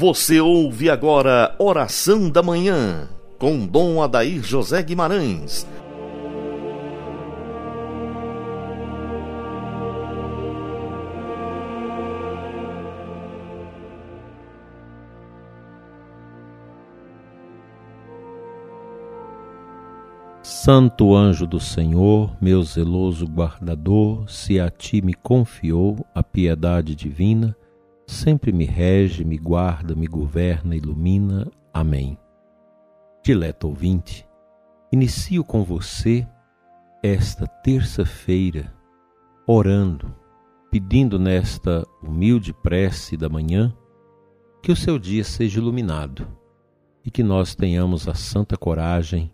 Você ouve agora Oração da Manhã, com Dom Adair José Guimarães. Santo anjo do Senhor, meu zeloso guardador, se a ti me confiou a piedade divina, sempre me rege, me guarda, me governa, ilumina. Amém. Dileto ouvinte, inicio com você esta terça-feira orando, pedindo nesta humilde prece da manhã que o seu dia seja iluminado e que nós tenhamos a santa coragem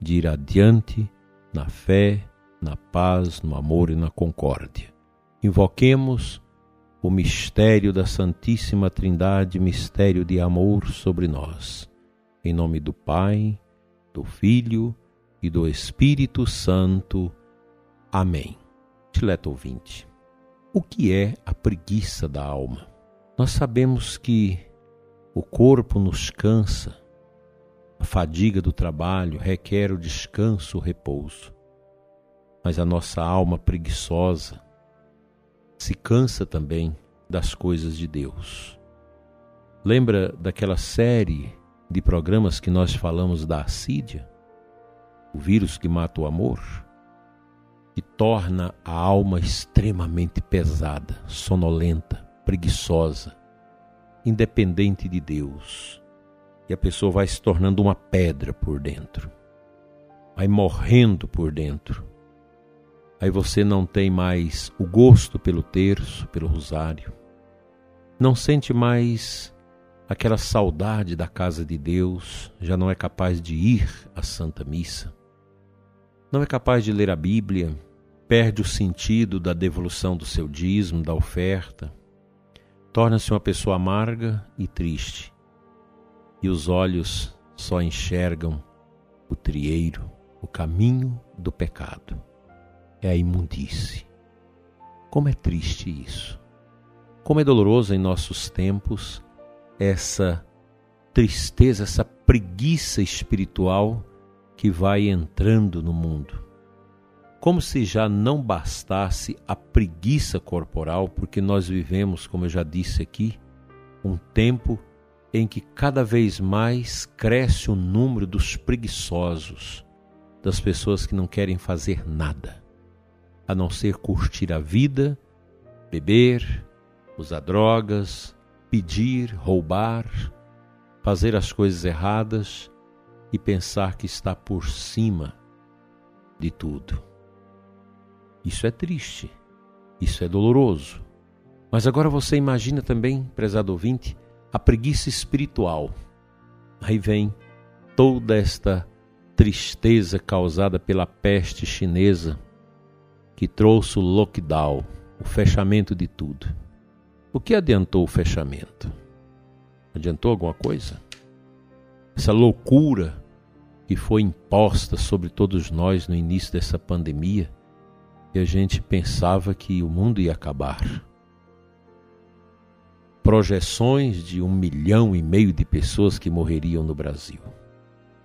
de ir adiante na fé, na paz, no amor e na concórdia. Invoquemos o mistério da Santíssima Trindade, mistério de amor sobre nós. Em nome do Pai, do Filho e do Espírito Santo. Amém. Dileto ouvinte, o que é a preguiça da alma? Nós sabemos que o corpo nos cansa, a fadiga do trabalho requer o descanso, o repouso. Mas a nossa alma preguiçosa, se cansa também das coisas de Deus. Lembra daquela série de programas que nós falamos da assídia? O vírus que mata o amor? Que torna a alma extremamente pesada, sonolenta, preguiçosa, independente de Deus. E a pessoa vai se tornando uma pedra por dentro, vai morrendo por dentro Aí você não tem mais o gosto pelo terço, pelo rosário. Não sente mais aquela saudade da casa de Deus, já não é capaz de ir à Santa Missa. Não é capaz de ler a Bíblia, perde o sentido da devolução do seu dízimo, da oferta. Torna-se uma pessoa amarga e triste. E os olhos só enxergam o trieiro, o caminho do pecado é a imundície. Como é triste isso. Como é doloroso em nossos tempos essa tristeza, essa preguiça espiritual que vai entrando no mundo. Como se já não bastasse a preguiça corporal, porque nós vivemos, como eu já disse aqui, um tempo em que cada vez mais cresce o número dos preguiçosos, das pessoas que não querem fazer nada a não ser curtir a vida, beber, usar drogas, pedir, roubar, fazer as coisas erradas e pensar que está por cima de tudo. Isso é triste, isso é doloroso. Mas agora você imagina também, prezado ouvinte, a preguiça espiritual. Aí vem toda esta tristeza causada pela peste chinesa que trouxe o lockdown, o fechamento de tudo. O que adiantou o fechamento? Adiantou alguma coisa? Essa loucura que foi imposta sobre todos nós no início dessa pandemia e a gente pensava que o mundo ia acabar. Projeções de um milhão e meio de pessoas que morreriam no Brasil.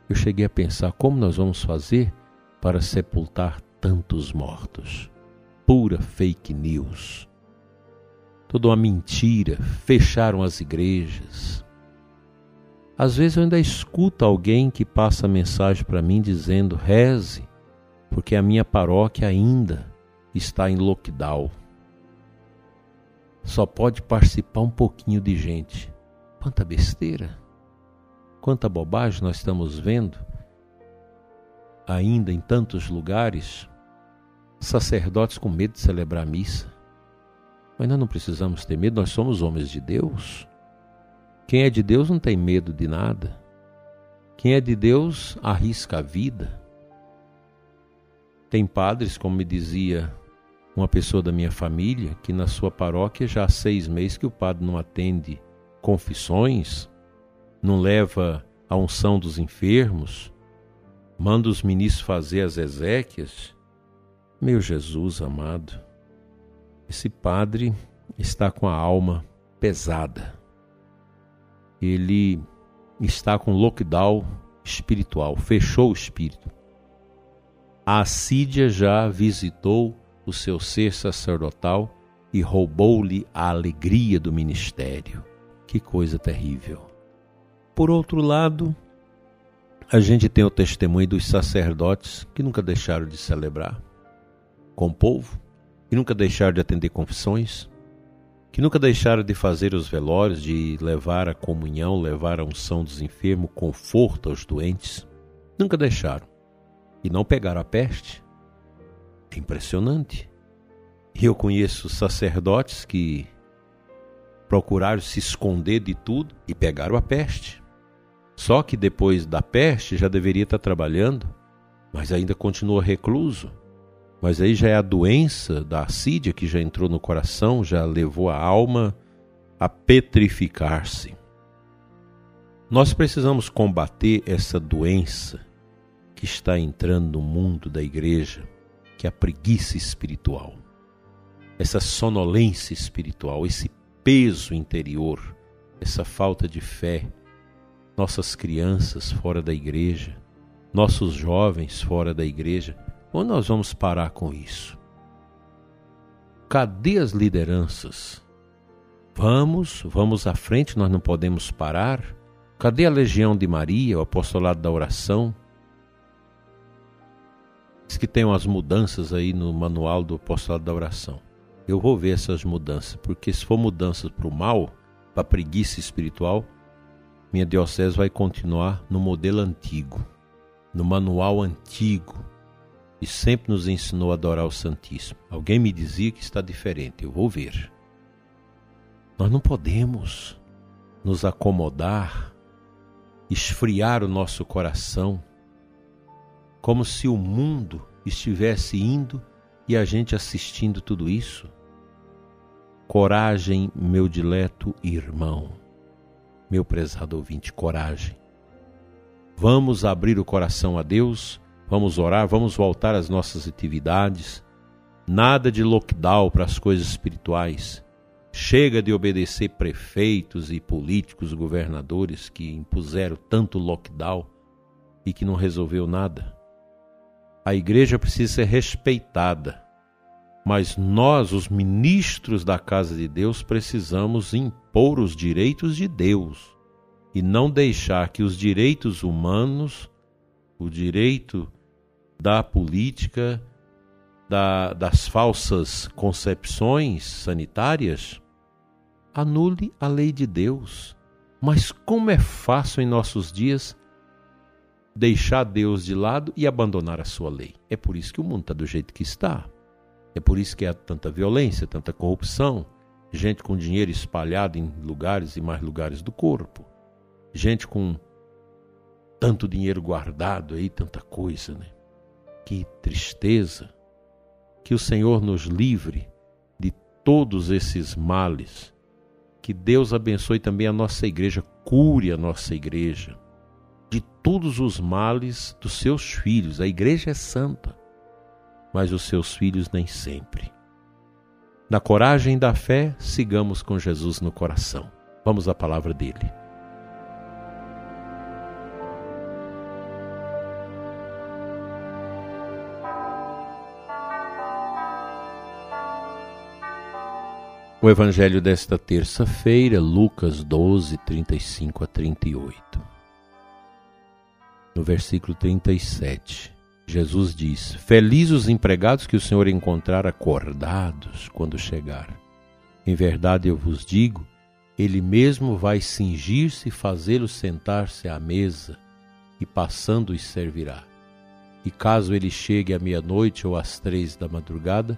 Eu cheguei a pensar como nós vamos fazer para sepultar tantos mortos. Pura fake news. Toda uma mentira. Fecharam as igrejas. Às vezes eu ainda escuto alguém que passa mensagem para mim dizendo: reze, porque a minha paróquia ainda está em lockdown. Só pode participar um pouquinho de gente. Quanta besteira! Quanta bobagem nós estamos vendo ainda em tantos lugares sacerdotes com medo de celebrar a missa. Mas nós não precisamos ter medo, nós somos homens de Deus. Quem é de Deus não tem medo de nada. Quem é de Deus arrisca a vida. Tem padres, como me dizia uma pessoa da minha família, que na sua paróquia já há seis meses que o padre não atende confissões, não leva a unção dos enfermos, manda os ministros fazer as exéquias meu Jesus amado, esse padre está com a alma pesada. ele está com lockdown espiritual, fechou o espírito. A assídia já visitou o seu ser sacerdotal e roubou-lhe a alegria do ministério. Que coisa terrível. Por outro lado, a gente tem o testemunho dos sacerdotes que nunca deixaram de celebrar com o povo, que nunca deixaram de atender confissões, que nunca deixaram de fazer os velórios, de levar a comunhão, levar a unção dos enfermos, conforto aos doentes. Nunca deixaram. E não pegaram a peste. É impressionante. E eu conheço sacerdotes que procuraram se esconder de tudo e pegaram a peste. Só que depois da peste já deveria estar trabalhando, mas ainda continua recluso. Mas aí já é a doença da assídia que já entrou no coração, já levou a alma a petrificar-se. Nós precisamos combater essa doença que está entrando no mundo da igreja, que é a preguiça espiritual, essa sonolência espiritual, esse peso interior, essa falta de fé, nossas crianças fora da igreja, nossos jovens fora da igreja. Onde nós vamos parar com isso? Cadê as lideranças? Vamos, vamos à frente, nós não podemos parar. Cadê a legião de Maria, o apostolado da oração? Diz que tem umas mudanças aí no manual do apostolado da oração. Eu vou ver essas mudanças, porque se for mudanças para o mal, para a preguiça espiritual, minha diocese vai continuar no modelo antigo, no manual antigo, e sempre nos ensinou a adorar o Santíssimo. Alguém me dizia que está diferente, eu vou ver. Nós não podemos nos acomodar, esfriar o nosso coração, como se o mundo estivesse indo e a gente assistindo tudo isso. Coragem, meu dileto irmão meu prezado ouvinte, coragem. Vamos abrir o coração a Deus, vamos orar, vamos voltar às nossas atividades. Nada de lockdown para as coisas espirituais. Chega de obedecer prefeitos e políticos, governadores que impuseram tanto lockdown e que não resolveu nada. A igreja precisa ser respeitada mas nós, os ministros da casa de Deus, precisamos impor os direitos de Deus e não deixar que os direitos humanos, o direito da política, da, das falsas concepções sanitárias, anule a lei de Deus. Mas como é fácil em nossos dias deixar Deus de lado e abandonar a sua lei. É por isso que o mundo está do jeito que está. É por isso que há tanta violência, tanta corrupção, gente com dinheiro espalhado em lugares e mais lugares do corpo, gente com tanto dinheiro guardado aí, tanta coisa, né? Que tristeza. Que o Senhor nos livre de todos esses males. Que Deus abençoe também a nossa igreja, cure a nossa igreja de todos os males dos seus filhos. A igreja é santa mas os seus filhos nem sempre. Na coragem da fé, sigamos com Jesus no coração. Vamos à palavra dele. O Evangelho desta terça-feira, Lucas 12, 35 a 38. No versículo 37. Jesus diz: Felizes os empregados que o Senhor encontrar acordados quando chegar. Em verdade eu vos digo, ele mesmo vai cingir-se e fazê-los sentar-se à mesa, e passando os servirá. E caso ele chegue à meia-noite ou às três da madrugada,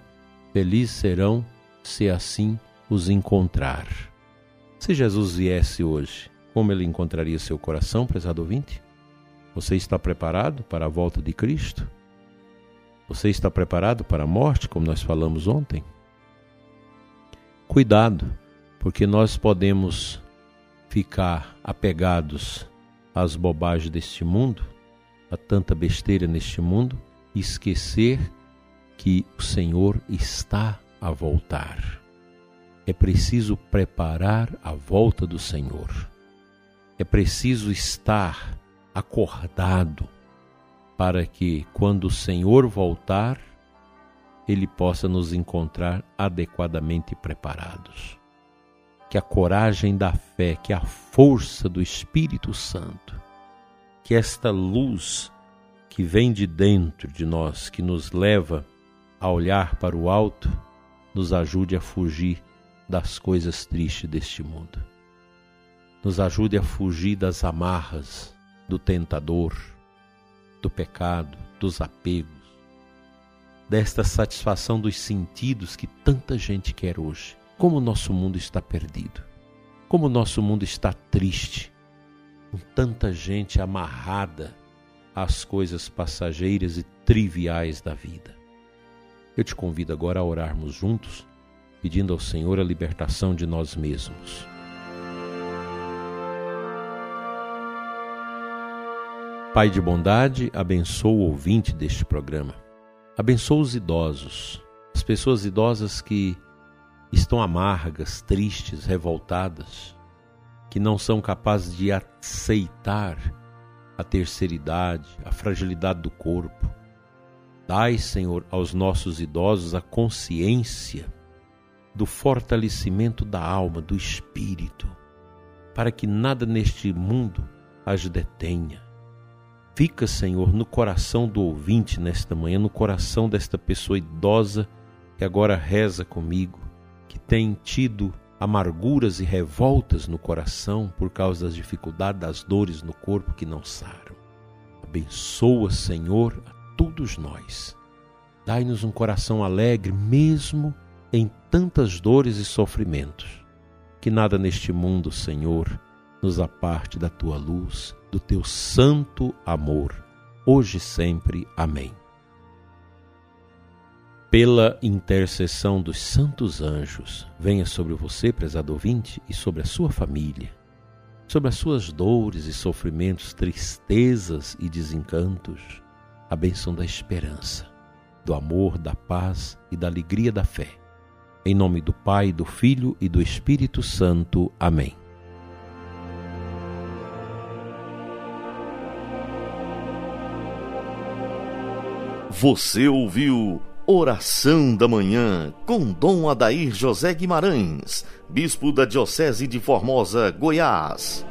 felizes serão se assim os encontrar. Se Jesus viesse hoje, como ele encontraria seu coração, prezado ouvinte? Você está preparado para a volta de Cristo? Você está preparado para a morte, como nós falamos ontem? Cuidado, porque nós podemos ficar apegados às bobagens deste mundo, a tanta besteira neste mundo, e esquecer que o Senhor está a voltar. É preciso preparar a volta do Senhor. É preciso estar acordado para que, quando o Senhor voltar, ele possa nos encontrar adequadamente preparados. Que a coragem da fé, que a força do Espírito Santo, que esta luz que vem de dentro de nós, que nos leva a olhar para o alto, nos ajude a fugir das coisas tristes deste mundo. Nos ajude a fugir das amarras do tentador, do pecado, dos apegos, desta satisfação dos sentidos que tanta gente quer hoje. Como o nosso mundo está perdido, como o nosso mundo está triste, com tanta gente amarrada às coisas passageiras e triviais da vida. Eu te convido agora a orarmos juntos, pedindo ao Senhor a libertação de nós mesmos. Pai de bondade, abençoa o ouvinte deste programa. Abençoa os idosos, as pessoas idosas que estão amargas, tristes, revoltadas, que não são capazes de aceitar a terceira idade, a fragilidade do corpo. Dai, Senhor, aos nossos idosos a consciência do fortalecimento da alma, do espírito, para que nada neste mundo as detenha. Fica, Senhor, no coração do ouvinte nesta manhã, no coração desta pessoa idosa que agora reza comigo, que tem tido amarguras e revoltas no coração por causa das dificuldades, das dores no corpo que não saram. Abençoa, Senhor, todos nós. Dai-nos um coração alegre, mesmo em tantas dores e sofrimentos. Que nada neste mundo, Senhor, nos aparte da tua luz, do teu santo amor, hoje e sempre. Amém. Pela intercessão dos santos anjos, venha sobre você, prezado ouvinte, e sobre a sua família, sobre as suas dores e sofrimentos, tristezas e desencantos a bênção da esperança, do amor, da paz e da alegria da fé. Em nome do Pai, do Filho e do Espírito Santo. Amém. Você ouviu Oração da Manhã com Dom Adair José Guimarães, Bispo da Diocese de Formosa, Goiás.